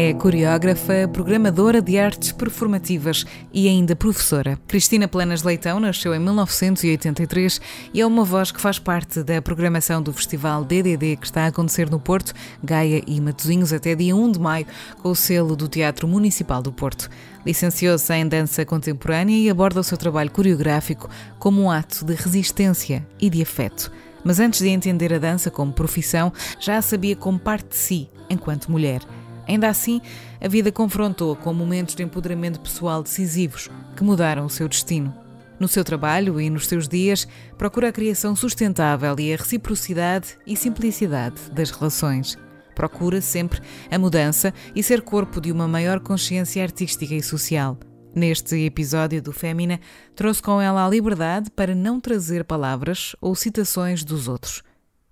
É coreógrafa, programadora de artes performativas e ainda professora. Cristina Planas Leitão nasceu em 1983 e é uma voz que faz parte da programação do Festival DDD que está a acontecer no Porto, Gaia e Matosinhos até dia 1 de maio, com o selo do Teatro Municipal do Porto. Licenciou-se em dança contemporânea e aborda o seu trabalho coreográfico como um ato de resistência e de afeto. Mas antes de entender a dança como profissão, já a sabia como parte de si, enquanto mulher. Ainda assim, a vida confrontou com momentos de empoderamento pessoal decisivos que mudaram o seu destino. No seu trabalho e nos seus dias, procura a criação sustentável e a reciprocidade e simplicidade das relações. Procura sempre a mudança e ser corpo de uma maior consciência artística e social. Neste episódio do Fémina, trouxe com ela a liberdade para não trazer palavras ou citações dos outros.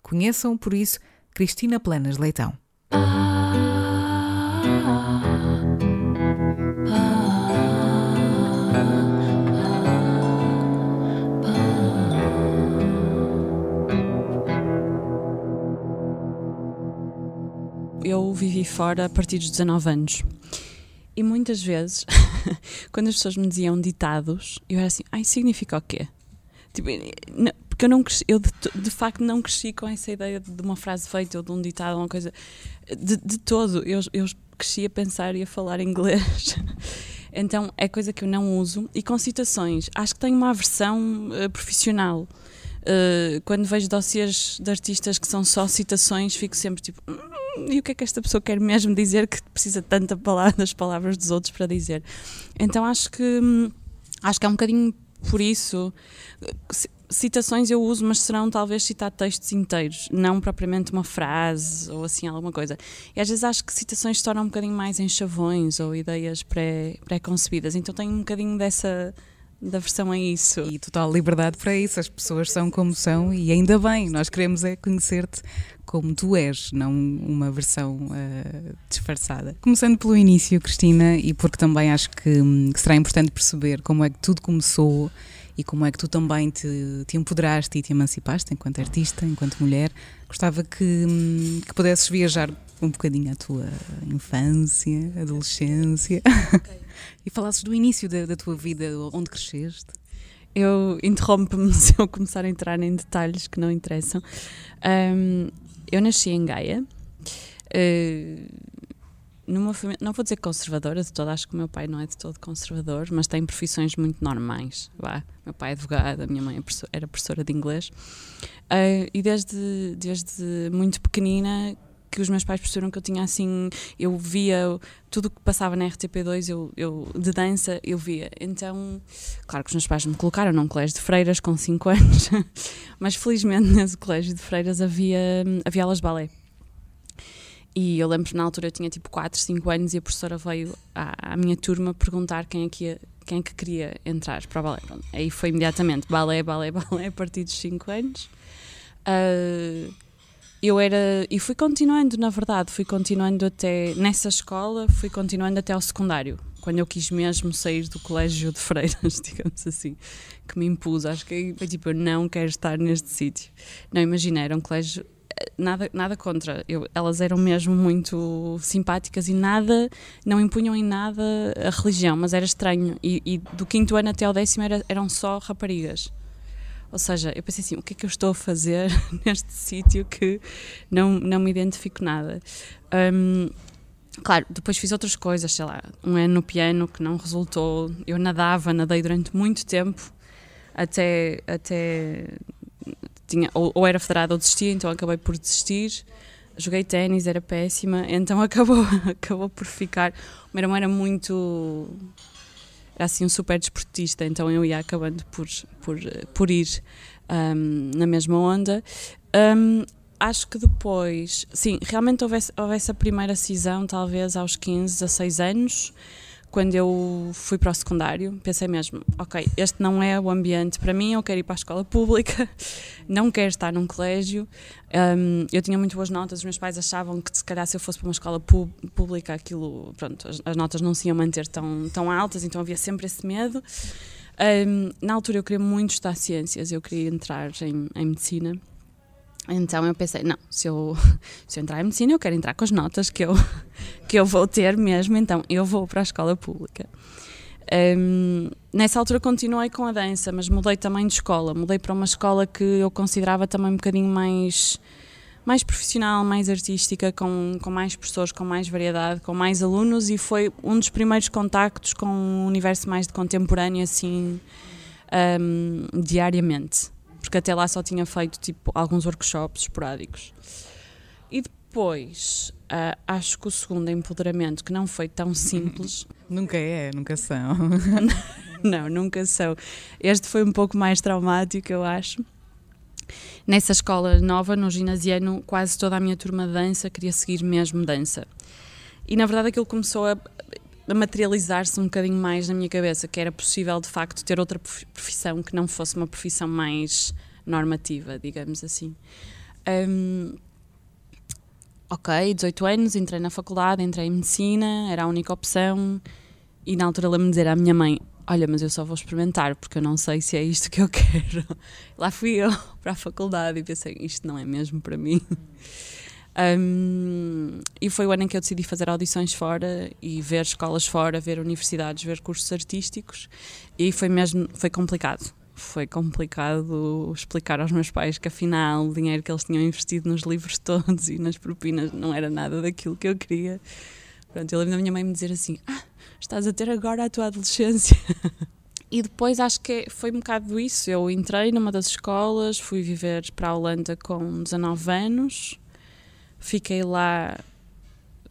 Conheçam, por isso, Cristina Planas Leitão. Eu vivi fora a partir dos 19 anos. E muitas vezes, quando as pessoas me diziam ditados, eu era assim, ai, significa o quê? Tipo, não, porque eu não cresci, eu de, de, facto não cresci com essa ideia de uma frase feita ou de um ditado, uma coisa. De, de todo, eu, eu cresci a pensar e a falar inglês. então é coisa que eu não uso. E com citações, acho que tenho uma aversão uh, profissional. Uh, quando vejo dossiês de artistas que são só citações, fico sempre tipo. Hum, e o que é que esta pessoa quer mesmo dizer que precisa tanta palavra, das palavras dos outros para dizer? Então acho que. Hum, acho que é um bocadinho por isso. Citações eu uso, mas serão talvez citar textos inteiros, não propriamente uma frase ou assim alguma coisa. E às vezes acho que citações se tornam um bocadinho mais em chavões ou ideias pré-concebidas. Pré então tenho um bocadinho dessa da versão a isso. E total liberdade para isso, as pessoas são como são e ainda bem, nós queremos é conhecer-te como tu és, não uma versão uh, disfarçada. Começando pelo início, Cristina, e porque também acho que, hum, que, será importante perceber como é que tudo começou e como é que tu também te, te empoderaste e te emancipaste enquanto artista, enquanto mulher. Gostava que, hum, que pudesses viajar um bocadinho a tua infância, adolescência okay. e falasses do início da, da, tua vida, onde cresceste. Eu interrompo-me se eu começar a entrar em detalhes que não interessam. Um, eu nasci em Gaia. Uh, numa família, não vou dizer conservadora de todo, acho que o meu pai não é de todo conservador, mas tem profissões muito normais. Vá. Meu pai é advogado, a minha mãe é era professora de inglês. Uh, e desde, desde muito pequenina que os meus pais perceberam que eu tinha assim, eu via tudo o que passava na RTP2 eu, eu, de dança, eu via. Então, claro que os meus pais me colocaram num colégio de freiras com 5 anos, mas felizmente nesse colégio de freiras havia, havia aulas de balé. E eu lembro que na altura eu tinha tipo 4, 5 anos e a professora veio à, à minha turma perguntar quem é que ia, quem é que queria entrar para o balé. Aí foi imediatamente balé, balé, balé a partir dos 5 anos. Uh, eu era e fui continuando na verdade fui continuando até nessa escola fui continuando até ao secundário quando eu quis mesmo sair do colégio de freiras digamos assim que me impus acho que foi tipo eu não quero estar neste sítio não imagina era um colégio nada, nada contra. Eu, elas eram mesmo muito simpáticas e nada, não impunham em nada a religião, mas era estranho. E, e do quinto ano até ao décimo era, eram só raparigas. Ou seja, eu pensei assim: o que é que eu estou a fazer neste sítio que não, não me identifico nada? Um, claro, depois fiz outras coisas, sei lá, um ano no piano que não resultou. Eu nadava, nadei durante muito tempo, até, até tinha, ou, ou era federada ou desistia, então acabei por desistir. Joguei ténis, era péssima, então acabou, acabou por ficar. O meu irmão era muito. Era assim um super desportista, então eu ia acabando por, por, por ir um, na mesma onda. Um, acho que depois, sim, realmente houve, houve essa primeira cisão, talvez aos 15, 16 anos quando eu fui para o secundário, pensei mesmo: ok, este não é o ambiente para mim, eu quero ir para a escola pública, não quero estar num colégio. Um, eu tinha muito boas notas, os meus pais achavam que se calhar se eu fosse para uma escola pública, aquilo, pronto, as, as, notas não se iam manter tão, tão altas, então havia sempre esse medo. Um, na altura eu queria muito estudar ciências, eu queria entrar em, em medicina. Então eu pensei, não, se eu, se eu entrar em medicina, eu quero entrar com as notas que eu, que eu vou ter mesmo, então eu vou para a escola pública. Um, nessa altura continuei com a dança, mas mudei também de escola. Mudei para uma escola que eu considerava também um bocadinho mais, mais profissional, mais artística, com, com mais professores, com mais variedade, com mais alunos, e foi um dos primeiros contactos com um universo mais de contemporâneo, assim, um, diariamente porque até lá só tinha feito tipo alguns workshops esporádicos. E depois, uh, acho que o segundo empoderamento, que não foi tão simples. nunca é, nunca são. não, nunca são. Este foi um pouco mais traumático, eu acho. Nessa escola nova, no ginasiano, quase toda a minha turma de dança queria seguir mesmo dança. E na verdade aquilo começou a a materializar-se um bocadinho mais na minha cabeça, que era possível de facto ter outra profissão que não fosse uma profissão mais normativa, digamos assim. Um, ok, 18 anos, entrei na faculdade, entrei em medicina, era a única opção, e na altura lembro-me dizer à minha mãe: Olha, mas eu só vou experimentar porque eu não sei se é isto que eu quero. Lá fui eu para a faculdade e pensei: Isto não é mesmo para mim. Um, e foi o ano em que eu decidi fazer audições fora e ver escolas fora, ver universidades, ver cursos artísticos. E foi mesmo, foi complicado. Foi complicado explicar aos meus pais que afinal o dinheiro que eles tinham investido nos livros todos e nas propinas não era nada daquilo que eu queria. Pronto, eu lembro da minha mãe me dizer assim: ah, estás a ter agora a tua adolescência. E depois acho que foi um bocado isso. Eu entrei numa das escolas, fui viver para a Holanda com 19 anos, Fiquei lá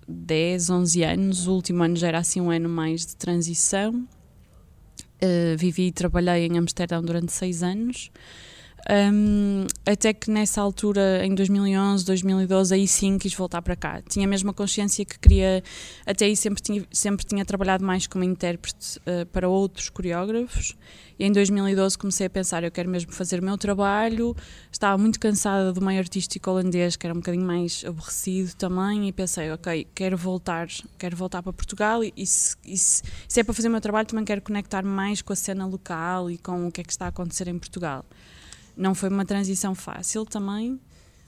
10, 11 anos. O último ano já era assim um ano mais de transição. Uh, vivi e trabalhei em Amsterdão durante seis anos. Um, até que nessa altura, em 2011, 2012, aí sim quis voltar para cá. Tinha a consciência que queria, até aí sempre tinha, sempre tinha trabalhado mais como intérprete uh, para outros coreógrafos. E em 2012 comecei a pensar: eu quero mesmo fazer o meu trabalho. Estava muito cansada do meio artístico holandês, que era um bocadinho mais aborrecido também. E pensei: ok, quero voltar, quero voltar para Portugal. E, e, se, e se, se é para fazer o meu trabalho, também quero conectar mais com a cena local e com o que é que está a acontecer em Portugal. Não foi uma transição fácil também,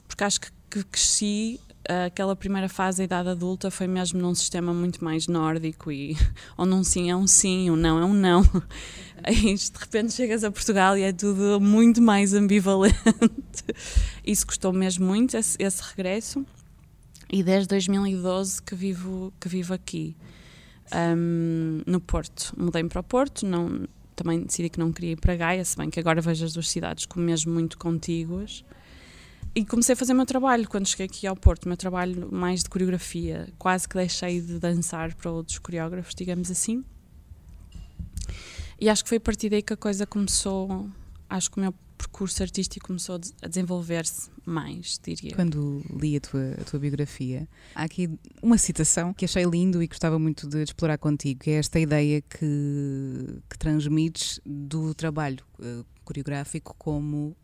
porque acho que, que cresci aquela primeira fase da idade adulta foi mesmo num sistema muito mais nórdico e onde um sim é um sim, um não é um não. Aí de repente chegas a Portugal e é tudo muito mais ambivalente. Isso custou mesmo muito esse, esse regresso e desde 2012 que vivo que vivo aqui um, no Porto. Mudei-me para o Porto, não também decidi que não queria ir para Gaia, se bem que agora vejo as duas cidades como mesmo muito contíguas. E comecei a fazer o meu trabalho quando cheguei aqui ao Porto, o meu trabalho mais de coreografia. Quase que deixei de dançar para outros coreógrafos, digamos assim. E acho que foi a partir daí que a coisa começou. Acho que o meu percurso artístico começou a desenvolver-se mais, diria. Quando li a tua, a tua biografia, há aqui uma citação que achei lindo e gostava muito de explorar contigo, que é esta ideia que, que transmites do trabalho uh, coreográfico como uh,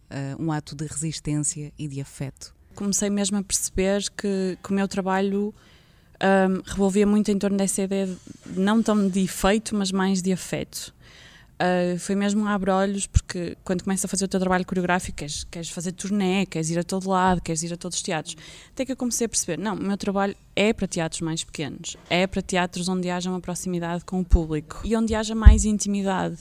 um ato de resistência e de afeto. Comecei mesmo a perceber que, que o meu trabalho um, revolvia muito em torno dessa ideia, de, não tão de efeito, mas mais de afeto. Uh, foi mesmo um abre-olhos, porque quando começas a fazer o teu trabalho coreográfico, queres, queres fazer turnê, queres ir a todo lado, queres ir a todos os teatros. Até que eu comecei a perceber: não, o meu trabalho é para teatros mais pequenos, é para teatros onde haja uma proximidade com o público e onde haja mais intimidade.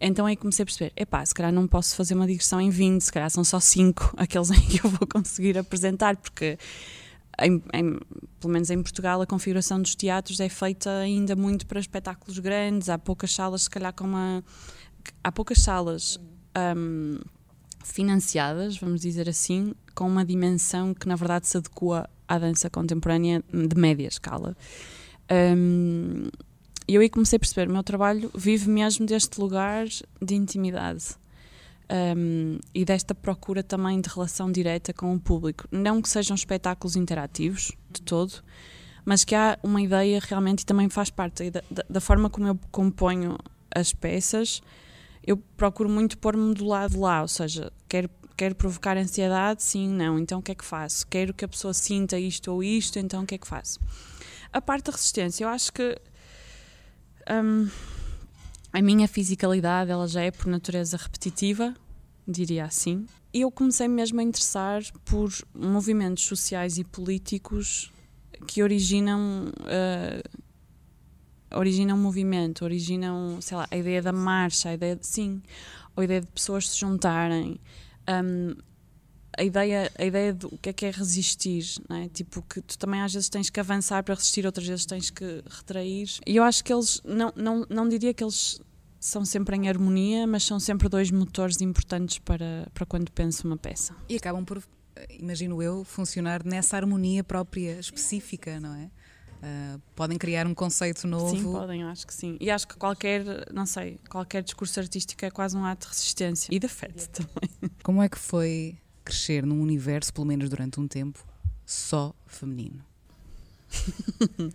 Então aí comecei a perceber: epá, se calhar não posso fazer uma digressão em 20, se calhar são só 5 aqueles em que eu vou conseguir apresentar, porque em, em, pelo menos em Portugal, a configuração dos teatros é feita ainda muito para espetáculos grandes. Há poucas salas, se calhar, com uma. Há poucas salas um, financiadas, vamos dizer assim, com uma dimensão que, na verdade, se adequa à dança contemporânea de média escala. Um, e eu aí comecei a perceber: o meu trabalho vive mesmo deste lugar de intimidade um, e desta procura também de relação direta com o público. Não que sejam espetáculos interativos, de todo, mas que há uma ideia realmente, e também faz parte da, da, forma como eu componho as peças, eu procuro muito pôr-me do lado lá, ou seja, quero, quero provocar ansiedade, sim, não, então o que é que faço? Quero que a pessoa sinta isto ou isto, então o que é que faço? A parte da resistência, eu acho que a minha fisicalidade ela já é por natureza repetitiva, diria assim. E eu comecei mesmo a interessar por movimentos sociais e políticos que originam uh, originam movimento, originam, sei lá, a ideia da marcha, a ideia de, sim, a ideia de pessoas se juntarem, um, a ideia, a ideia do que é que é resistir, não é? Tipo, que tu também às vezes tens que avançar para resistir, outras vezes tens que retrair. E eu acho que eles, não, não, não diria que eles são sempre em harmonia, mas são sempre dois motores importantes para, para quando penso uma peça. E acabam por, imagino eu, funcionar nessa harmonia própria, específica, não é? Uh, podem criar um conceito novo. Sim, podem, acho que sim. E acho que qualquer, não sei, qualquer discurso artístico é quase um ato de resistência e de afeto também. Como é que foi crescer num universo, pelo menos durante um tempo, só feminino?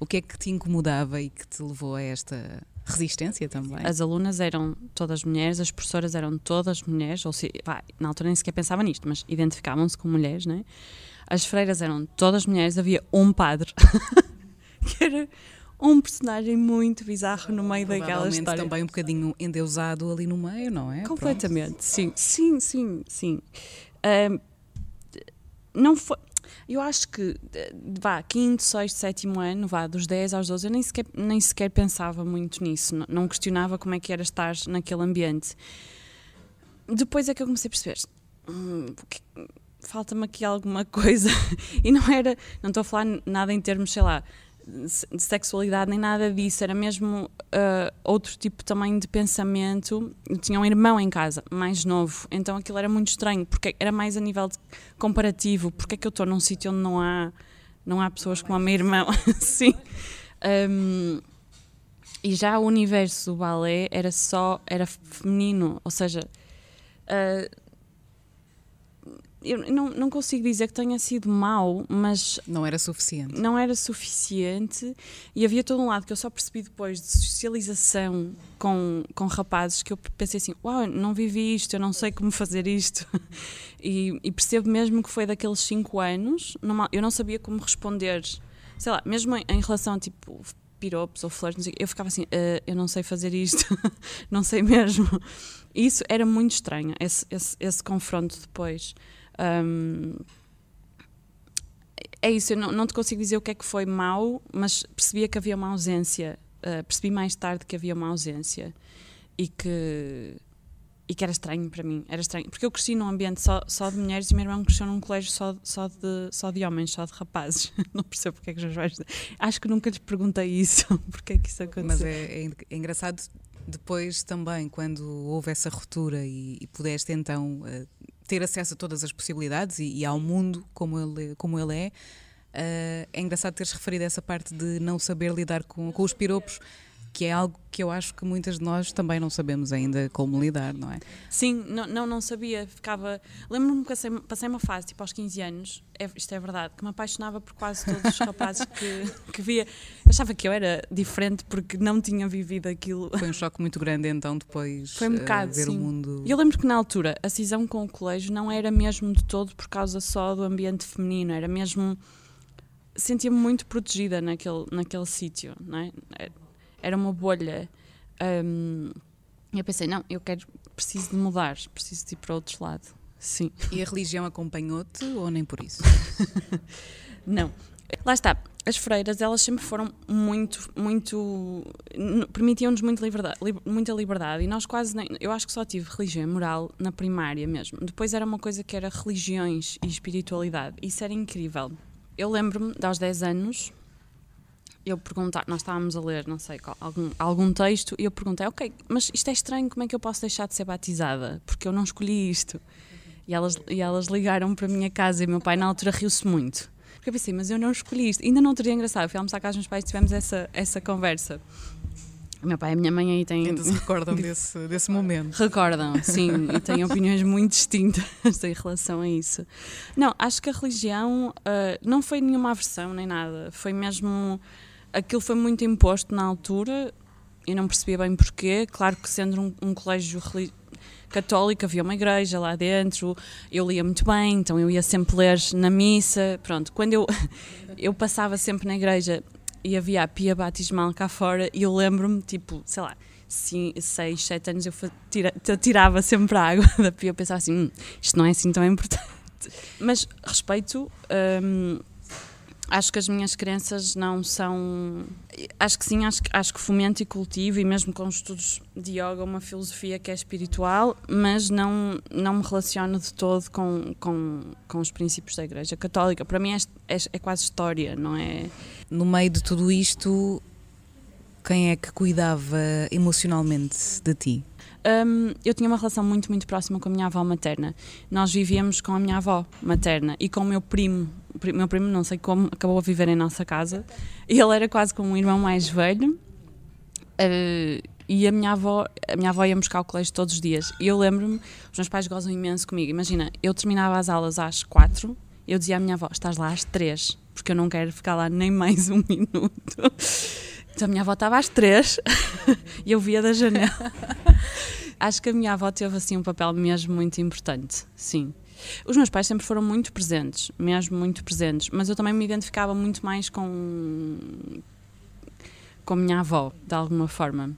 o que é que te incomodava e que te levou a esta resistência também. As alunas eram todas mulheres, as professoras eram todas mulheres, ou se, pá, na altura nem sequer pensava nisto, mas identificavam-se como mulheres, né? As freiras eram todas mulheres, havia um padre que era um personagem muito bizarro no meio daquela história. também um bocadinho endeusado ali no meio, não é? Completamente, Pronto. sim, sim, sim, sim. Um, não foi eu acho que, vá, quinto, sexto, sétimo ano, vá, dos 10 aos 12, eu nem sequer, nem sequer pensava muito nisso, não, não questionava como é que era estar naquele ambiente. Depois é que eu comecei a perceber, hum, falta-me aqui alguma coisa, e não era, não estou a falar nada em termos, sei lá, sexualidade nem nada disso, era mesmo uh, outro tipo também de pensamento. Eu tinha um irmão em casa, mais novo, então aquilo era muito estranho, porque era mais a nível comparativo. Porque é que eu estou num sítio onde não há, não há pessoas como a meu irmão? Sim. Um, e já o universo do balé era só, era feminino, ou seja. Uh, eu não, não consigo dizer que tenha sido mau, mas. Não era suficiente. Não era suficiente e havia todo um lado que eu só percebi depois de socialização com, com rapazes que eu pensei assim: uau, não vivi isto, eu não sei como fazer isto. e, e, percebo mesmo que foi daqueles cinco anos, eu não sabia como responder, sei lá, mesmo em, em relação a tipo piropos ou flores, eu ficava assim, uh, eu não sei fazer isto, não sei mesmo. Isso era muito estranho, esse, esse, esse confronto depois. Um, é isso, eu não, não, te consigo dizer o que é que foi mau, mas percebia que havia uma ausência. Uh, percebi mais tarde que havia uma ausência e que, e que era estranho para mim. Era estranho, porque eu cresci num ambiente só, só de mulheres e meu irmão cresceu num colégio só, só, de, só de homens, só de rapazes. não percebo porque é que meus pais. Acho que nunca lhes perguntei isso, porque é que isso aconteceu. Mas é, é, é engraçado depois também, quando houve essa ruptura e, e pudeste então. Uh, ter acesso a todas as possibilidades e, e ao mundo como ele, como ele é. Uh, é engraçado teres referido essa parte de não saber lidar com, com os piropos, que é algo que eu acho que muitas de nós também não sabemos ainda como lidar, não é? Sim, não, não, não sabia. Ficava. Lembro-me que passei, passei, uma fase, tipo aos 15 anos, é, isto é verdade, que me apaixonava por quase todos os rapazes que, que via. Achava que eu era diferente porque não tinha vivido aquilo. Foi um choque muito grande então depois Foi um bocado, uh, ver sim. o mundo. Eu lembro que na altura a cisão com o colégio não era mesmo de todo por causa só do ambiente feminino, era mesmo sentia-me muito protegida naquele, naquele sítio, não é? Era uma bolha. Um, E eu pensei, não, eu quero, preciso de mudar, preciso de ir para outro lado. Sim. E a religião acompanhou-te ou nem por isso? não. Lá está, as freiras, elas sempre foram muito, muito. permitiam-nos muito liberdade, muita liberdade e nós quase nem. Eu acho que só tive religião e moral na primária mesmo. Depois era uma coisa que era religiões e espiritualidade. Isso era incrível. Eu lembro-me, aos 10 anos, eu perguntar, nós estávamos a ler, não sei, algum, algum texto, e eu perguntei, ok, mas isto é estranho, como é que eu posso deixar de ser batizada? Porque eu não escolhi isto. E elas, e elas ligaram para a minha casa e meu pai na altura riu-se muito. Porque eu pensei, mas eu não escolhi isto. Ainda não teria engraçado. Eu fui almoçar casa dos meus pais e tivemos essa, essa conversa. O meu pai e a minha mãe aí têm. Ainda se recordam desse, desse momento. Recordam, sim, e têm opiniões muito distintas em relação a isso. Não, acho que a religião uh, não foi nenhuma aversão nem nada. Foi mesmo. Aquilo foi muito imposto na altura, eu não percebia bem porquê. Claro que sendo um, um colégio católica, havia uma igreja lá dentro, eu lia muito bem, então eu ia sempre ler na missa. Pronto, quando eu, eu passava sempre na igreja e havia a pia batismal cá fora, e eu lembro-me, tipo, sei lá, 6, 7 anos eu, tira, tirava sempre a água da pia, eu pensava assim, hum, isto não é assim tão importante. Mas respeito. Hum, acho que as minhas crenças não são. Acho que sim, acho, acho que fomento e cultivo, e mesmo com os estudos de yoga, uma filosofia que é espiritual, mas não, não me relaciono de todo com, com, com os princípios da Igreja Católica. Para mim é, é, é quase história, não é? No meio de tudo isto, quem é que cuidava emocionalmente de ti? Um, eu tinha uma relação muito, muito próxima com a minha avó materna. Nós vivíamos com a minha avó materna e com o meu primo. Meu primo, não sei como, acabou a viver em nossa casa. E ele era quase como um irmão mais velho. Uh, e a minha avó, a minha avó ia buscar o colégio todos os dias. E eu lembro-me, os meus pais gozam imenso comigo. Imagina, eu terminava as aulas às quatro, eu dizia à minha avó: estás lá às três, porque eu não quero ficar lá nem mais um minuto. Então a minha avó estava às três e eu via da janela. Acho que a minha avó teve assim um papel mesmo muito importante, sim. Os meus pais sempre foram muito presentes, mesmo muito presentes, mas eu também me identificava muito mais com com a minha avó, de alguma forma.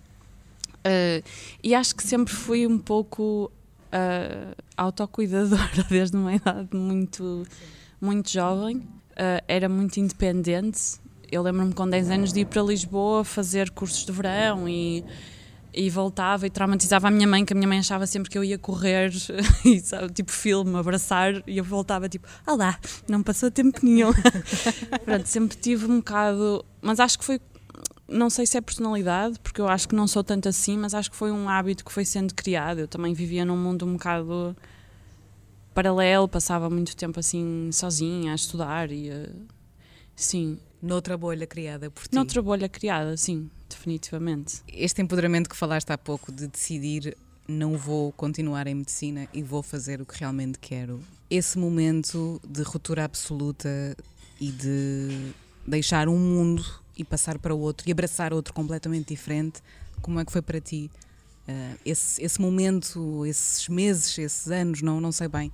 Uh, e acho que sempre fui um pouco uh, autocuidadora desde uma idade muito, muito jovem. Uh, era muito independente eu lembro-me com 10 anos de ir para Lisboa fazer cursos de verão e, e voltava e traumatizava a minha mãe, que a minha mãe achava sempre que eu ia correr, e, sabe, tipo filme, abraçar, e eu voltava tipo, ah lá, não passou tempo nenhum. Pronto, sempre tive um bocado, mas acho que foi, não sei se é personalidade, porque eu acho que não sou tanto assim, mas acho que foi um hábito que foi sendo criado. Eu também vivia num mundo um bocado paralelo, passava muito tempo assim sozinha a estudar e sim, Noutra bolha criada por ti. Noutra bolha criada, sim, definitivamente. Este empoderamento que falaste há pouco de decidir não vou continuar em medicina e vou fazer o que realmente quero. Esse momento de ruptura absoluta e de deixar um mundo e passar para o outro e abraçar outro completamente diferente, como é que foi para ti? Uh, esse, esse momento, esses meses, esses anos, não, não sei bem,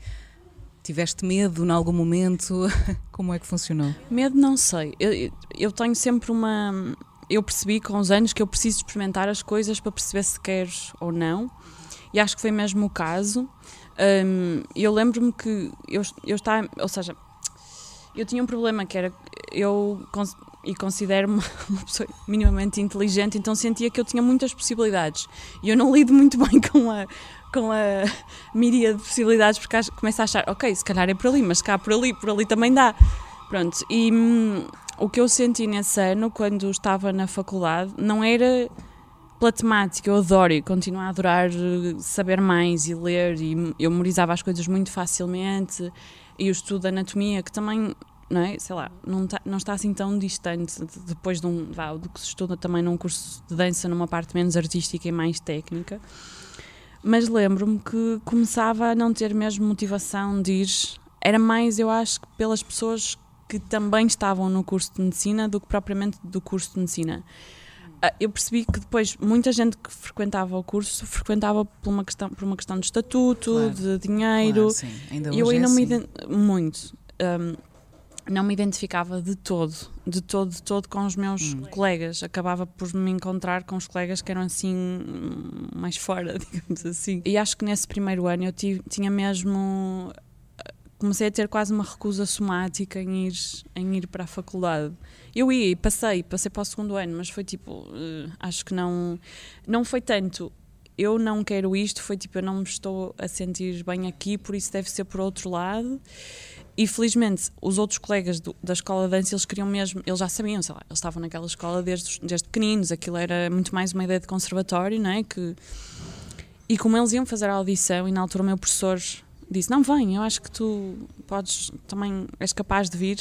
Tiveste medo em algum momento? Como é que funcionou? Medo não sei. Eu, eu tenho sempre uma. Eu percebi com os anos que eu preciso experimentar as coisas para perceber se queres ou não. E acho que foi mesmo o caso. Um, eu lembro-me que eu, eu estava. Ou seja, eu tinha um problema que era. Eu e considero-me uma pessoa minimamente inteligente, então sentia que eu tinha muitas possibilidades. E eu não lido muito bem com a, com a miríade de possibilidades, porque começo a achar, ok, se calhar é por ali, mas cá por ali, por ali também dá. Pronto, e hum, o que eu senti nesse ano, quando estava na faculdade, não era pela temática, eu adoro e continuo a adorar eh, saber mais e ler, e eu memorizava as coisas muito facilmente, e o estudo de anatomia, que também não é? Sei lá, não, tá, não está assim tão distante depois de um, vá, do que se estuda também num curso de dança numa parte menos artística e mais técnica mas lembro-me que começava a não ter mesmo motivação de ir. Era mais, eu acho, pelas pessoas que também estavam no curso de medicina do que propriamente do curso de medicina. Ah, eu percebi que depois muita gente que frequentava o curso frequentava por uma questão, por uma questão de estatuto, claro. de dinheiro. Claro, sim. Ainda eu aí não é me assim. muito. Um, não me identificava de todo, de todo, de todo com os meus hum. colegas. Acabava por me encontrar com os colegas que eram assim mais fora, digamos assim. E acho que nesse primeiro ano eu tinha mesmo comecei a ter quase uma recusa somática em ir, em ir para a faculdade. Eu ia e passei, passei para o segundo ano, mas foi tipo, uh, acho que não, não foi tanto. Eu não quero isto, foi tipo, eu não me estou a sentir bem aqui, por isso deve ser por outro lado. E felizmente os outros colegas do, da escola de dança eles queriam mesmo, eles já sabiam, sei lá, eles estavam naquela escola desde, desde pequeninos, aquilo era muito mais uma ideia de conservatório, não é? Que, e como eles iam fazer a audição, e na altura o meu professor disse: Não, vem, eu acho que tu podes, também és capaz de vir.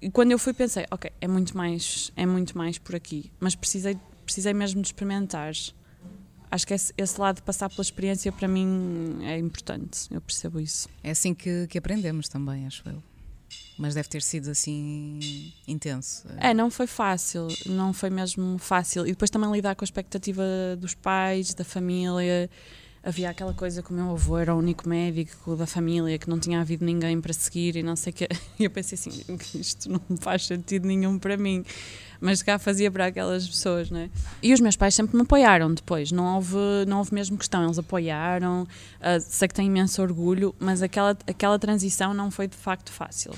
E quando eu fui, pensei: Ok, é muito mais, é muito mais por aqui, mas precisei, precisei mesmo de experimentar. Acho que esse, esse lado de passar pela experiência para mim é importante, eu percebo isso. É assim que, que aprendemos também, acho eu. Mas deve ter sido assim intenso. É, não foi fácil, não foi mesmo fácil. E depois também lidar com a expectativa dos pais, da família havia aquela coisa que o meu avô era o único médico da família, que não tinha havido ninguém para seguir e não sei o. E eu pensei assim, isto não faz sentido nenhum para mim. Mas cá fazia para aquelas pessoas, não é? E os meus pais sempre me apoiaram depois, não houve, não houve mesmo questão, eles apoiaram, uh, sei que tenho imenso orgulho, mas aquela, aquela transição não foi de facto fácil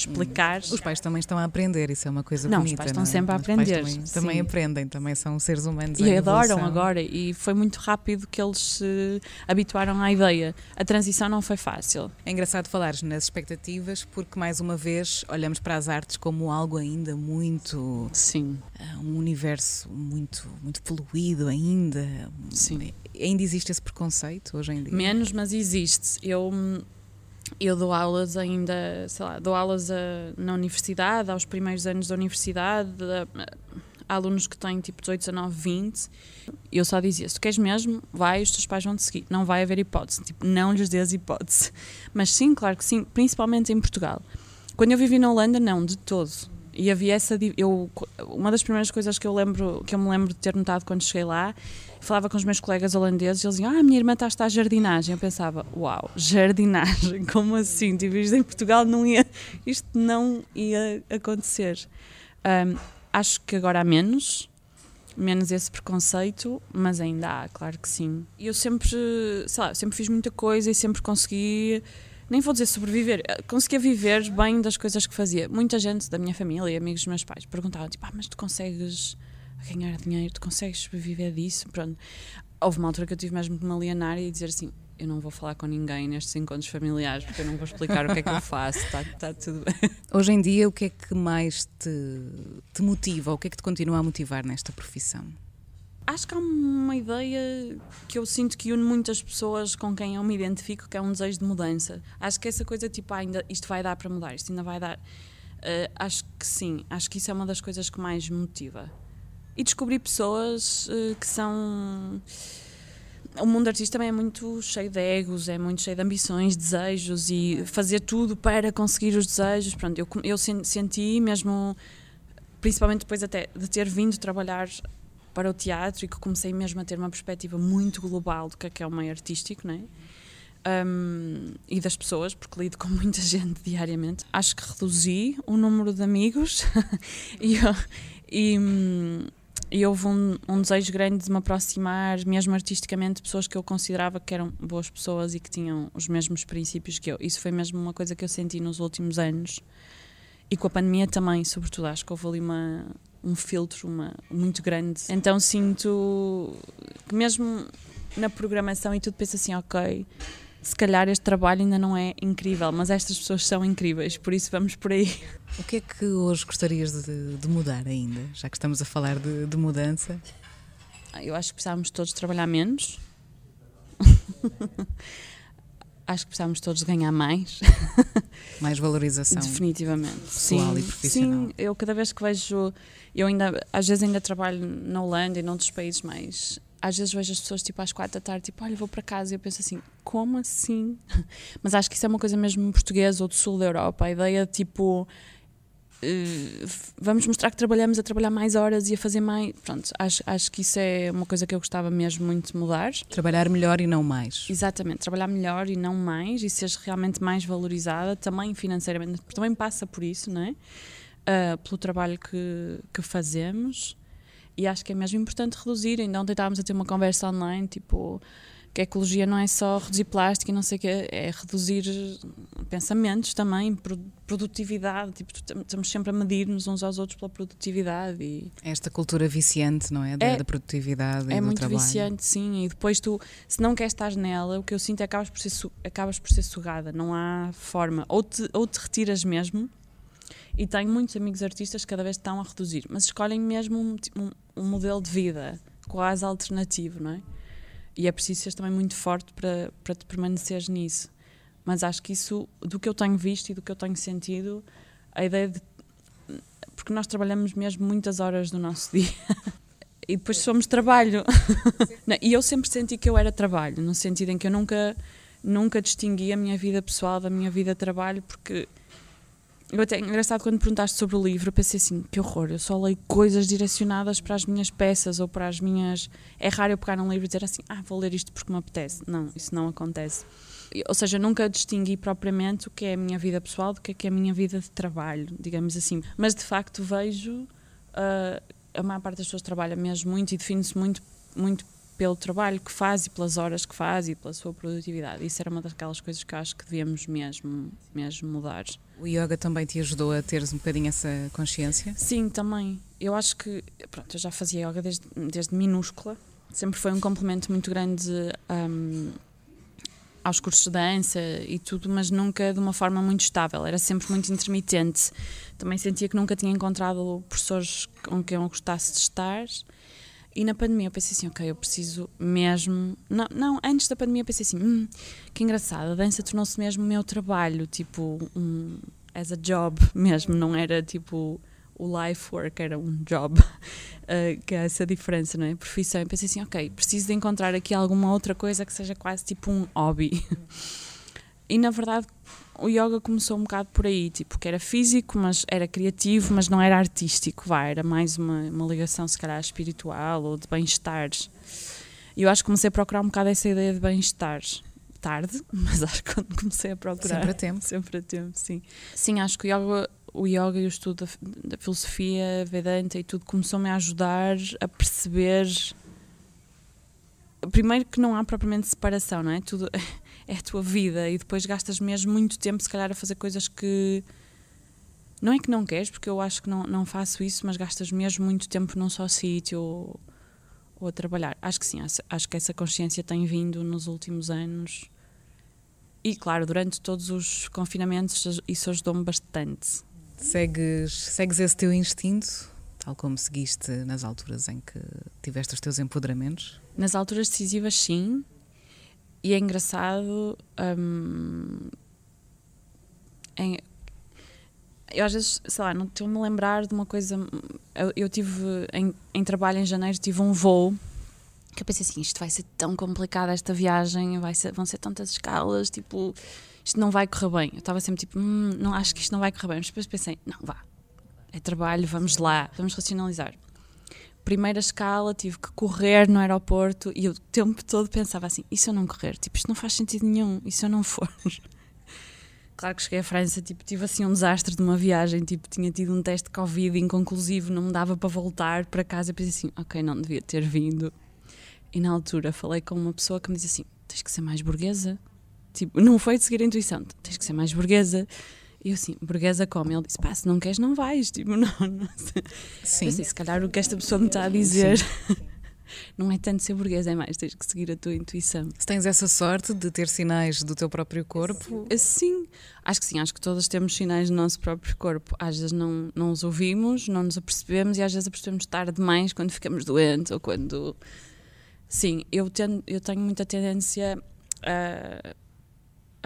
explicar. Os pais também estão a aprender, isso é uma coisa não, bonita. Os pais estão é? sempre a aprender. Também, também, aprendem, também são seres humanos. E adoram agora, e foi muito rápido que eles se habituaram à ideia. A transição não foi fácil. É engraçado falares nas expectativas, porque mais uma vez olhamos para as artes como algo ainda muito. Sim. Uh, um universo muito, muito poluído ainda. Sim. Ainda existe esse preconceito hoje em dia? Menos, mas existe. Eu eu dou aulas ainda, sei lá, dou aulas a, na universidade, aos primeiros anos da universidade, a, a alunos que têm tipo 18, 19, 20. Eu só dizia: se tu queres mesmo, vai, os teus pais vão te seguir. Não vai haver hipótese. Tipo, não lhes dês hipótese. Mas sim, claro que sim, principalmente em Portugal. Quando eu vivi na Holanda, não, de todo. E havia essa. Eu, uma das primeiras coisas que eu, lembro, que eu me lembro de ter notado quando cheguei lá falava com os meus colegas holandeses eles diziam: Ah, a minha irmã está a estar jardinagem. Eu pensava: Uau, jardinagem, como assim? Tipo, em Portugal não ia, isto não ia acontecer. Um, acho que agora há menos, menos esse preconceito, mas ainda há, claro que sim. E eu sempre, sei lá, sempre fiz muita coisa e sempre consegui, nem vou dizer sobreviver, conseguia viver bem das coisas que fazia. Muita gente da minha família e amigos dos meus pais perguntavam, tipo, ah, mas tu consegues ganhar dinheiro, tu consegues sobreviver disso? Pronto. Houve uma altura que eu tive mesmo que me alienar e dizer assim: eu não vou falar com ninguém nestes encontros familiares porque eu não vou explicar o que é que eu faço, está tá tudo bem. Hoje em dia, o que é que mais te, te motiva, o que é que te continua a motivar nesta profissão? Acho que há uma ideia que eu sinto que une muitas pessoas com quem eu me identifico, que é um desejo de mudança. Acho que essa coisa tipo, ah, ainda, isto vai dar para mudar, isto ainda vai dar. Uh, acho que sim, acho que isso é uma das coisas que mais me motiva e descobri pessoas uh, que são. O mundo artista também é muito cheio de egos, é muito cheio de ambições, desejos e fazer tudo para conseguir os desejos. Pronto, eu, eu senti mesmo, principalmente depois até de ter vindo trabalhar para o teatro e que comecei mesmo a ter uma perspectiva muito global do que é, que é o meio artístico, não é? Um, e das pessoas, porque lido com muita gente diariamente. Acho que reduzi o número de amigos e, e, e houve um, um, desejo grande de me aproximar, mesmo artisticamente, de pessoas que eu considerava que eram boas pessoas e que tinham os mesmos princípios que eu. Isso foi mesmo uma coisa que eu senti nos últimos anos. E com a pandemia também, sobretudo, acho que houve ali uma, um filtro uma, muito grande. Então sinto que mesmo na programação e tudo penso assim, ok, se calhar este trabalho ainda não é incrível, mas estas pessoas são incríveis, por isso vamos por aí. O que é que hoje gostarias de, de mudar ainda, já que estamos a falar de, de mudança? Eu acho que precisávamos todos trabalhar menos. acho que precisávamos todos ganhar mais. Mais valorização. Definitivamente. Pessoal sim, e profissional. Sim, eu cada vez que vejo. Eu ainda, às vezes ainda trabalho na Holanda e noutros países mais às vezes vejo as pessoas tipo às quatro da tarde, tipo, olha, vou para casa e eu penso assim, como assim? Mas acho que isso é uma coisa mesmo portuguesa ou do sul da Europa, a ideia tipo, Uh, vamos mostrar que trabalhamos a trabalhar mais horas e a fazer mais. Pronto, acho, acho que isso é uma coisa que eu gostava mesmo muito de mudar. Trabalhar melhor e não mais. Exatamente, trabalhar melhor e não mais e seres realmente mais valorizada, também financeiramente, também passa por isso, não é? Uh, pelo trabalho que, que fazemos. E acho que é mesmo importante reduzir. Ainda ontem estávamos a ter uma conversa online, tipo que a ecologia não é só reduzir plástico e não sei o que, é reduzir pensamentos também, produtividade, tipo, estamos sempre a medir-nos uns aos outros pela produtividade. E Esta cultura viciante, não é? Da, é, da produtividade É muito trabalho. viciante, sim, e depois tu, se não queres estar nela, o que eu sinto é que acabas por ser, acabas por ser sugada, não há forma, ou te, ou te retiras mesmo, e tenho muitos amigos artistas que cada vez estão a reduzir, mas escolhem mesmo um, um, um modelo de vida quase alternativo, não é? E é preciso ser também muito forte para, para te permaneceres nisso. Mas acho que isso, do que eu tenho visto e do que eu tenho sentido, a ideia de. Porque nós trabalhamos mesmo muitas horas do nosso dia. e depois somos trabalho. e eu sempre senti que eu era trabalho, no sentido em que eu nunca, nunca distingui a minha vida pessoal da minha vida de trabalho, porque eu até, engraçado, quando perguntaste sobre o livro, pensei assim, que horror, eu só leio coisas direcionadas para as minhas peças ou para as minhas... É raro eu pegar num livro e dizer assim, ah, vou ler isto porque me apetece. Não, isso não acontece. Ou seja, nunca distingui propriamente o que é a minha vida pessoal do que é, é a minha vida de trabalho, digamos assim. Mas, de facto, vejo... Uh, a maior parte das pessoas trabalha mesmo muito e define-se muito, muito pelo trabalho que faz e pelas horas que faz e pela sua produtividade. Isso era uma daquelas coisas que acho que devíamos mesmo, mesmo mudar. O yoga também te ajudou a teres um bocadinho essa consciência? Sim, também. Eu acho que, pronto, eu já fazia yoga desde, desde minúscula. Sempre foi um complemento muito grande um, aos cursos de dança e tudo, mas nunca de uma forma muito estável. Era sempre muito intermitente. Também sentia que nunca tinha encontrado professores com quem eu gostasse de estar e na pandemia eu pensei assim, ok, eu preciso mesmo. Não, não antes da pandemia eu pensei assim, hum, que engraçado, a dança tornou-se mesmo o meu trabalho, tipo, um, as a job mesmo, não era tipo o life work, era um job, uh, que é essa diferença, não é? Profissão. Eu pensei assim, ok, preciso de encontrar aqui alguma outra coisa que seja quase tipo um hobby. e na verdade o yoga começou um bocado por aí, tipo, que era físico, mas era criativo, mas não era artístico, vai, era mais uma, uma ligação, se calhar, espiritual ou de bem-estar. E eu acho que comecei a procurar um bocado essa ideia de bem-estar. Tarde, mas acho que quando comecei a procurar. Sempre a tempo. Sempre a tempo, sim. Sim, acho que o yoga, o yoga e o estudo da, da filosofia, Vedanta e tudo começou-me a ajudar a perceber. Primeiro que não há propriamente separação, não é? Tudo é a tua vida e depois gastas mesmo muito tempo, se calhar, a fazer coisas que. Não é que não queres, porque eu acho que não, não faço isso, mas gastas mesmo muito tempo num só sítio ou, ou a trabalhar. Acho que sim, acho que essa consciência tem vindo nos últimos anos. E claro, durante todos os confinamentos isso ajudou-me bastante. Segues, segues esse teu instinto, tal como seguiste nas alturas em que tiveste os teus empoderamentos? Nas alturas decisivas, sim. E é engraçado. Um, em, eu às vezes, sei lá, não estou-me lembrar de uma coisa. Eu, eu tive em, em, trabalho em janeiro, tive um voo que eu pensei assim: isto vai ser tão complicado, esta viagem, vai ser, vão ser tantas escalas, tipo, isto não vai correr bem. Eu estava sempre tipo: hum, não, acho que isto não vai correr bem. Mas depois pensei: não, vá, é trabalho, vamos lá, vamos racionalizar primeira escala, tive que correr no aeroporto e eu o tempo todo pensava assim: e se eu não correr? Tipo, isto não faz sentido nenhum, e se eu não for? Claro que cheguei à França, tipo, tive assim um desastre de uma viagem, tipo, tinha tido um teste de Covid inconclusivo, não me dava para voltar para casa. Eu pensei assim: ok, não devia ter vindo. E na altura falei com uma pessoa que me disse assim: tens que ser mais burguesa. Tipo, não foi de seguir a intuição, tens que ser mais burguesa. E eu assim, burguesa como? Ele disse, pá, se não queres, não vais. Tipo, não, não sei. Sim. Eu assim, se calhar o que esta pessoa me está a dizer não é tanto ser burguesa, é mais, tens que seguir a tua intuição. Se tens essa sorte de ter sinais do teu próprio corpo? Sim, acho que sim, acho que todas temos sinais do nosso próprio corpo. Às vezes não, não os ouvimos, não nos apercebemos e às vezes apercebemos tarde demais quando ficamos doentes ou quando. Sim, eu, tendo, eu tenho muita tendência a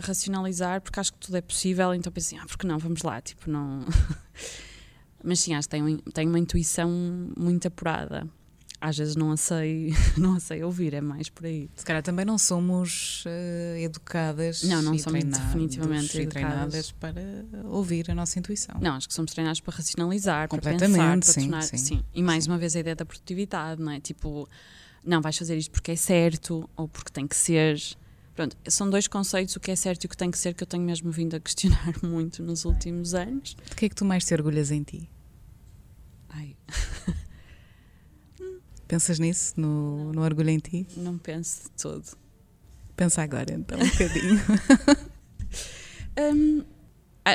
racionalizar porque acho que tudo é possível, então pensei, ah, porque não, vamos lá, tipo, não. Mas sim, acho que tenho, tenho uma intuição muito apurada. às vezes não a sei, não a sei ouvir, é mais por aí. Se calhar também não somos uh, educadas não, não e somos definitivamente e treinadas para ouvir a nossa intuição. Não, acho que somos treinados para racionalizar, para pensar, para sim, tornar, sim. sim. E mais sim. uma vez a ideia da produtividade, não é? Tipo, não vais fazer isto porque é certo ou porque tem que ser. Pronto, são dois conceitos, o que é certo e o que tem que ser, que eu tenho mesmo vindo a questionar muito nos últimos anos. De que é que tu mais te orgulhas em ti? Ai. Pensas nisso, no, no orgulho em ti? Não penso de todo. Pensa agora, então, um bocadinho. um,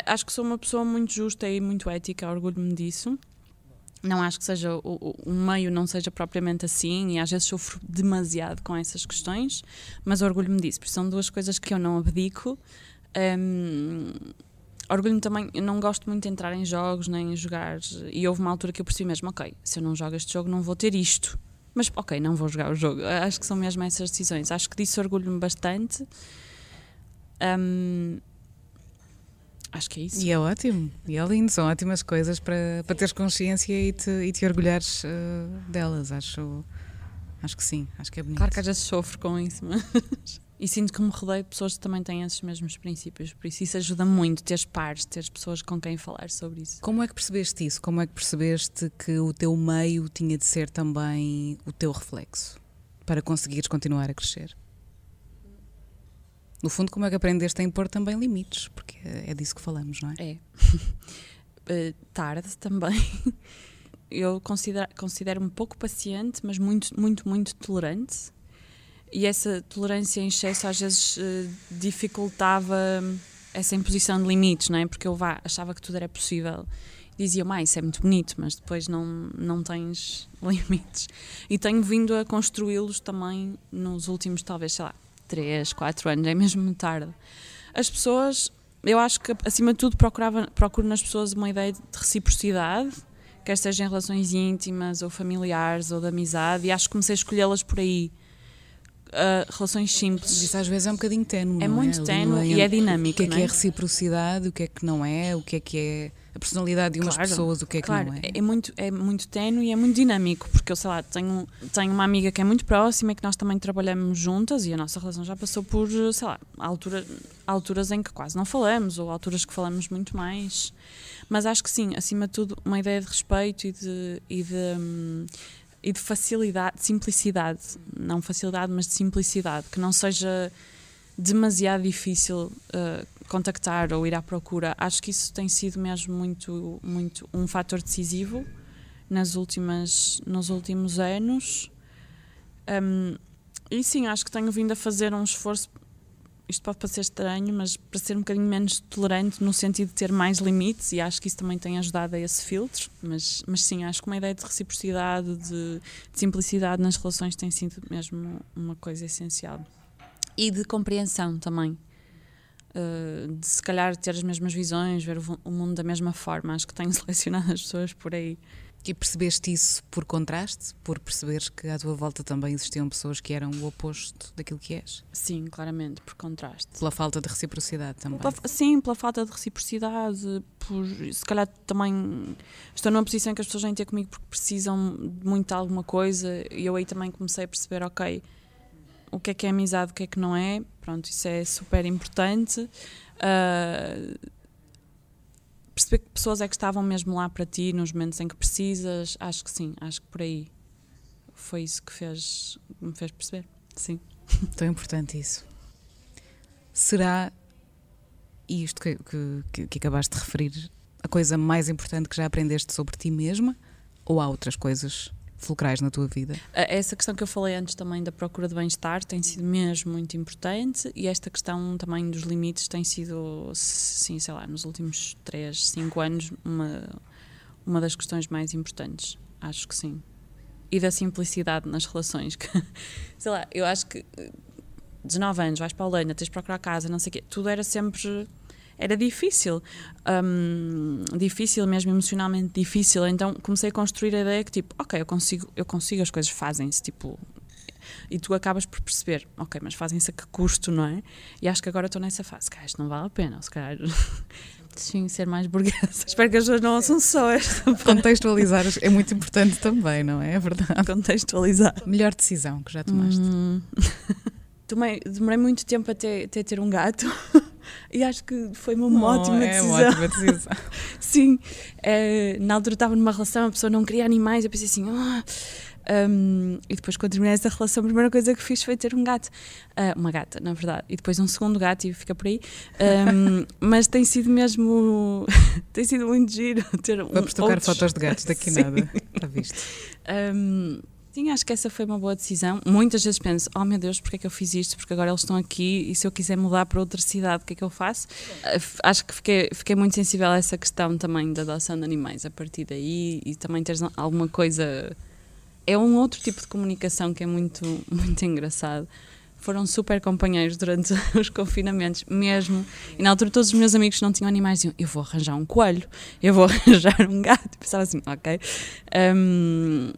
acho que sou uma pessoa muito justa e muito ética, orgulho-me disso. Não acho que seja o, o, meio não seja propriamente assim e às vezes sofro demasiado com essas questões, mas orgulho-me disso, porque são duas coisas que eu não abdico. Um, orgulho-me também, eu não gosto muito de entrar em jogos nem jogar, e houve uma altura que eu percebi mesmo, ok, se eu não jogo este jogo não vou ter isto. Mas ok, não vou jogar o jogo. Acho que são mesmo essas decisões. Acho que disso orgulho-me bastante. Um, acho que é isso. E é ótimo, e é lindo, são ótimas coisas para, para teres consciência e te, e te orgulhares uh, delas. Acho, acho que sim, acho que é bonito. Claro que às vezes sofro com isso, mas. E sinto que me rodeio de pessoas que também têm esses mesmos princípios, por isso isso ajuda muito, teres pares, teres pessoas com quem falar sobre isso. Como é que percebeste isso? Como é que percebeste que o teu meio tinha de ser também o teu reflexo para conseguires continuar a crescer? No fundo, como é que aprendeste a impor também limites? Porque é disso que falamos, não é? É. tarde também. Eu considero, considero pouco paciente, mas muito, muito, muito tolerante e essa tolerância em excesso às vezes uh, dificultava essa imposição de limites, não é? Porque eu vá, achava que tudo era possível. Dizia, mais isso é muito bonito, mas depois não, não tens limites. E tenho vindo a construí-los também nos últimos, talvez, sei lá, 3, 4 anos, é mesmo tarde. As pessoas, eu acho que acima de tudo procurava, procuro nas pessoas uma ideia de reciprocidade, quer seja em relações íntimas ou familiares ou de amizade, e acho que comecei a escolhê-las por aí uh, relações simples. Isso às vezes é um bocadinho ténue. É muito é? ténue e é dinâmico. O que é que é? é reciprocidade, o que é que não é, o que é que é a personalidade de umas claro, pessoas, o que é que claro, não é. É muito, é muito ténue e é muito dinâmico, porque eu sei lá, tenho, tenho uma amiga que é muito próxima e que nós também trabalhamos juntas e a nossa relação já passou por, sei lá, altura, alturas em que quase não falamos ou alturas que falamos muito mais. Mas acho que sim, acima de tudo, uma ideia de respeito e de, e de, hum, e de facilidade, de simplicidade, não facilidade, mas de simplicidade, que não seja demasiado difícil uh, contactar ou ir à procura. Acho que isso tem sido mesmo muito, muito um fator decisivo nas últimas, nos últimos anos. Um, e sim, acho que tenho vindo a fazer um esforço isto pode parecer estranho, mas para ser um bocadinho menos tolerante no sentido de ter mais limites, e acho que isso também tem ajudado a esse filtro, mas, mas sim, acho que uma ideia de reciprocidade, de, de simplicidade nas relações tem sido mesmo uma coisa essencial. E de compreensão também. Uh, de se calhar ter as mesmas visões, ver o, o mundo da mesma forma. Acho que tenho selecionado as pessoas por aí. E percebeste isso por contraste? Por perceberes que à tua volta também existiam pessoas que eram o oposto daquilo que és? Sim, claramente, por contraste. Pela falta de reciprocidade também? Pela, sim, pela falta de reciprocidade, por se calhar também estou numa posição em que as pessoas vêm ter comigo porque precisam muito de alguma coisa e eu aí também comecei a perceber, ok, o que é que é amizade, o que é que não é, pronto, isso é super importante. Uh, perceber que pessoas é que estavam mesmo lá para ti nos momentos em que precisas, acho que sim, acho que por aí foi isso que fez, me fez perceber. Sim. Tão importante isso. Será isto que, que, que acabaste de referir a coisa mais importante que já aprendeste sobre ti mesma? Ou há outras coisas fulcrais na tua vida? Essa questão que eu falei antes também da procura de bem-estar tem sido mesmo muito importante e esta questão também dos limites tem sido, sim, sei lá, nos últimos 3, 5 anos, uma, uma das questões mais importantes. Acho que sim. E da simplicidade nas relações. Que, sei lá, eu acho que 19 anos, vais para a Holanda, tens de procurar casa, não sei o quê, tudo era sempre era difícil. Um, difícil, mesmo emocionalmente difícil. Então comecei a construir a ideia que, tipo, ok, eu consigo, eu consigo as coisas fazem-se, tipo. E tu acabas por perceber, ok, mas fazem-se a que custo, não é? E acho que agora estou nessa fase, cara, isto não vale a pena, se calhar. Sim, ser mais burguesa. Espero que as pessoas não ouçam só esta. Contextualizar é muito importante também, não é? É verdade. Contextualizar. Melhor decisão que já tomaste? Hum. Tomei, demorei muito tempo até, até ter um gato e acho que foi uma Oh, ótima é decisão. uma ótima decisão. Sim, eh, na altura estava numa relação, a pessoa não queria animais, eu pensei assim, "Ah", um, e depois quando terminei essa relação, a primeira coisa que fiz foi ter um gato, Ah, uma gata, na verdade, e depois um segundo gato e fica por aí, Um, mas tem sido mesmo, tem sido muito giro ter um, Vamos tocar outros- fotos de gatos daqui Sim. nada. Está visto. Um, sim, acho que essa foi uma boa decisão. Muitas vezes penso, oh meu Deus, porque é que eu fiz isto? Porque agora eles estão aqui e se eu quiser mudar para outra cidade, o que é que eu faço? F- Acho que fiquei, fiquei muito sensível a essa questão também da adoção de animais a partir daí e também teres alguma coisa. É um outro tipo de comunicação que é muito, muito engraçado. Foram super companheiros durante os confinamentos, mesmo. E na altura todos os meus amigos não tinham animais diziam: Eu vou arranjar um coelho, eu vou arranjar um gato. E pensava assim: Ok. Um,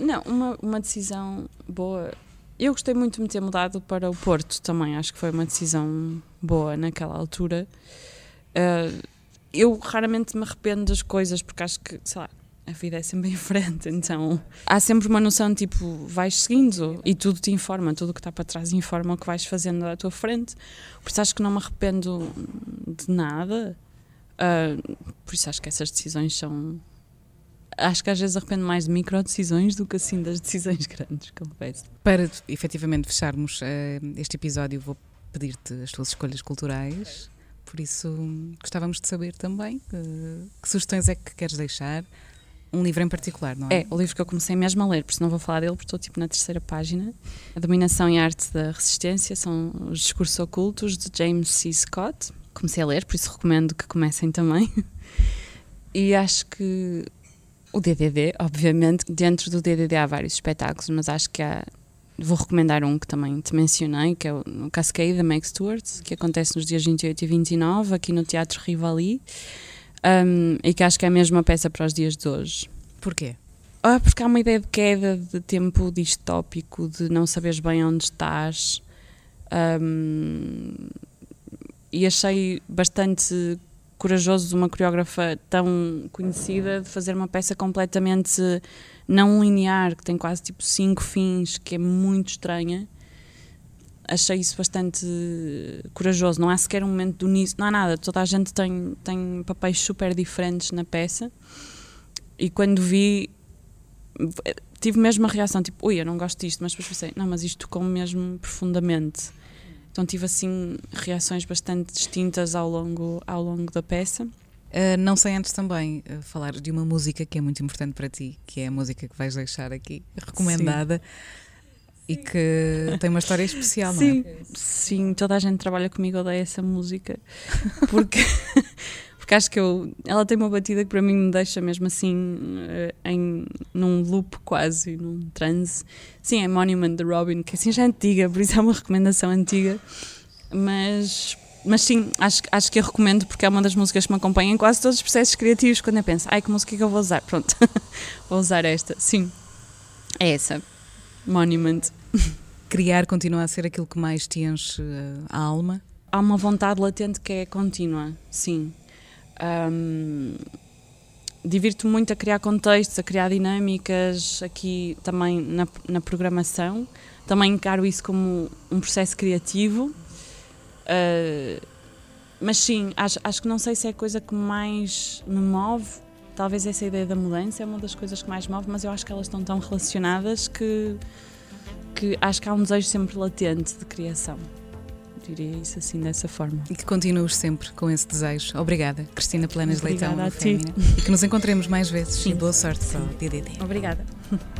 não, uma, uma decisão boa. Eu gostei muito de me ter mudado para o Porto também, acho que foi uma decisão boa naquela altura. Uh, eu raramente me arrependo das coisas porque acho que, sei lá, a vida é sempre em frente, então há sempre uma noção tipo, vais seguindo e tudo te informa, tudo o que está para trás informa o que vais fazendo à tua frente. Por isso acho que não me arrependo de nada. Uh, por isso acho que essas decisões são. Acho que às vezes arrependo mais de micro decisões do que assim das decisões grandes, confesso. Para efetivamente fecharmos eh, este episódio, vou pedir-te as tuas escolhas culturais. Por isso, gostávamos de saber também eh, que sugestões é que queres deixar. Um livro em particular, não é? É, o livro que eu comecei mesmo a ler, por isso não vou falar dele, porque estou tipo na terceira página. A Dominação e a Arte da Resistência são os discursos ocultos de James C. Scott. Comecei a ler, por isso recomendo que comecem também. E acho que o DDD, obviamente, dentro do DDD há vários espetáculos, mas acho que há. Vou recomendar um que também te mencionei, que é o Cascade da Meg Stewart, que acontece nos dias 28 e 29, aqui no Teatro Rivali, um, e que acho que é mesmo uma peça para os dias de hoje. Porquê? Ah, porque há uma ideia de queda, de tempo distópico, de não saberes bem onde estás. Ahm, e achei bastante corajoso de uma coreógrafa tão conhecida de fazer uma peça completamente não linear, que tem quase tipo cinco fins, que é muito estranha. Achei isso bastante corajoso. Não há sequer um momento do uníssono, não há nada. Toda a gente tem, tem papéis super diferentes na peça. E quando vi, tive mesmo uma reação tipo, ui, eu não gosto disto, mas depois pensei, não, mas isto tocou-me mesmo profundamente. Então tive assim reações bastante distintas ao longo, ao longo da peça. Uh, não sei antes também uh, falar de uma música que é muito importante para ti, que é a música que vais deixar aqui recomendada e que tem uma história especial, não sim, é? sim, toda a gente que trabalha comigo odeia essa música porque, porque acho que eu, ela tem uma batida que para mim me deixa mesmo assim eh, em, num loop quase, num transe. Sim, é Monument de Robin, que assim já é antiga, por isso é uma recomendação antiga, mas mas sim, acho, acho que eu recomendo porque é uma das músicas que me acompanha em quase todos os processos criativos. Quando eu penso, ai que música que eu vou usar? Pronto, vou usar esta. Sim, é essa. Monument. Criar continua a ser aquilo que mais te enche uh, a alma. Há uma vontade latente que é contínua, sim. Um, Divirto-me muito a criar contextos, a criar dinâmicas aqui também na, na programação. Também encaro isso como um processo criativo. Uh, mas sim, acho, acho que não sei se é a coisa que mais me move. Talvez essa ideia da mudança é uma das coisas que mais move, mas eu acho que elas estão tão relacionadas que, que acho que há um desejo sempre latente de criação. Diria isso assim, dessa forma. E que continues sempre com esse desejo. Obrigada, Cristina Planas Obrigada Leitão. a ti. Fémina. E que nos encontremos mais vezes. Sim. E boa sorte para o DDD. Obrigada.